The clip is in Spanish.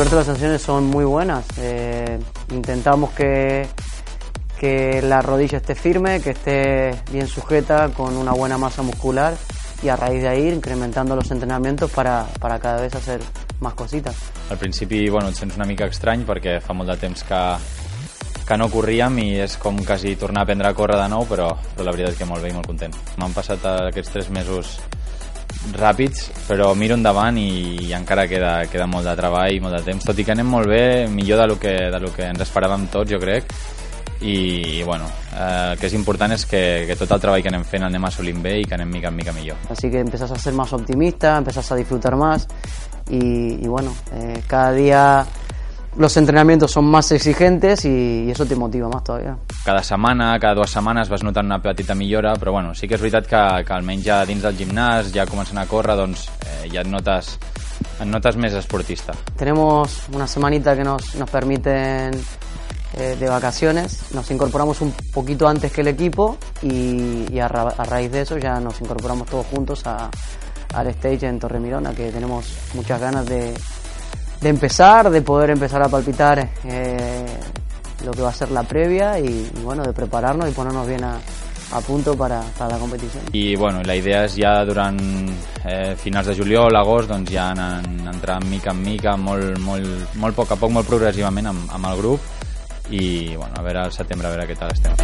suerte las sensaciones son muy buenas. Eh, intentamos que, que la rodilla esté firme, que esté bien sujeta, con una buena masa muscular y a raíz de ahí incrementando los entrenamientos para, para cada vez hacer más cositas. Al principi bueno, et sents una mica estrany perquè fa molt de temps que, que no corríem i és com quasi tornar a aprendre a córrer de nou, però, però la veritat és que molt bé i molt content. M'han passat aquests tres mesos ràpids, però miro endavant i, encara queda, queda molt de treball i molt de temps, tot i que anem molt bé, millor de lo que, de lo que ens esperàvem tots, jo crec, i, i bueno, eh, el que és important és que, que tot el treball que anem fent anem assolint bé i que anem mica en mica millor. Así que empezás a ser más optimista, empezás a disfrutar más y, y bueno, eh, cada día los entrenamientos son más exigentes y, eso te motiva más todavía. cada setmana, cada dues setmanes vas notant una petita millora, però bueno, sí que és veritat que, que almenys ja dins del gimnàs, ja començant a córrer, doncs eh, ja et notes, et notes més esportista. Tenemos una semanita que nos, nos permiten eh, de vacaciones, nos incorporamos un poquito antes que el equipo y, y a, ra- a raíz de eso ya nos incorporamos todos juntos a- al stage en Torremirona, que tenemos muchas ganas de, de empezar, de poder empezar a palpitar eh, lo que va a ser la previa y, y bueno, de prepararnos y ponernos bien a, a punto para, para la competición. I bueno, la idea és ja durant eh, finals de juliol, agost, doncs ja anar, entrar mica en mica, molt, molt, molt poc a poc, molt progressivament amb, amb el grup i bueno, a veure al setembre a veure què tal estem.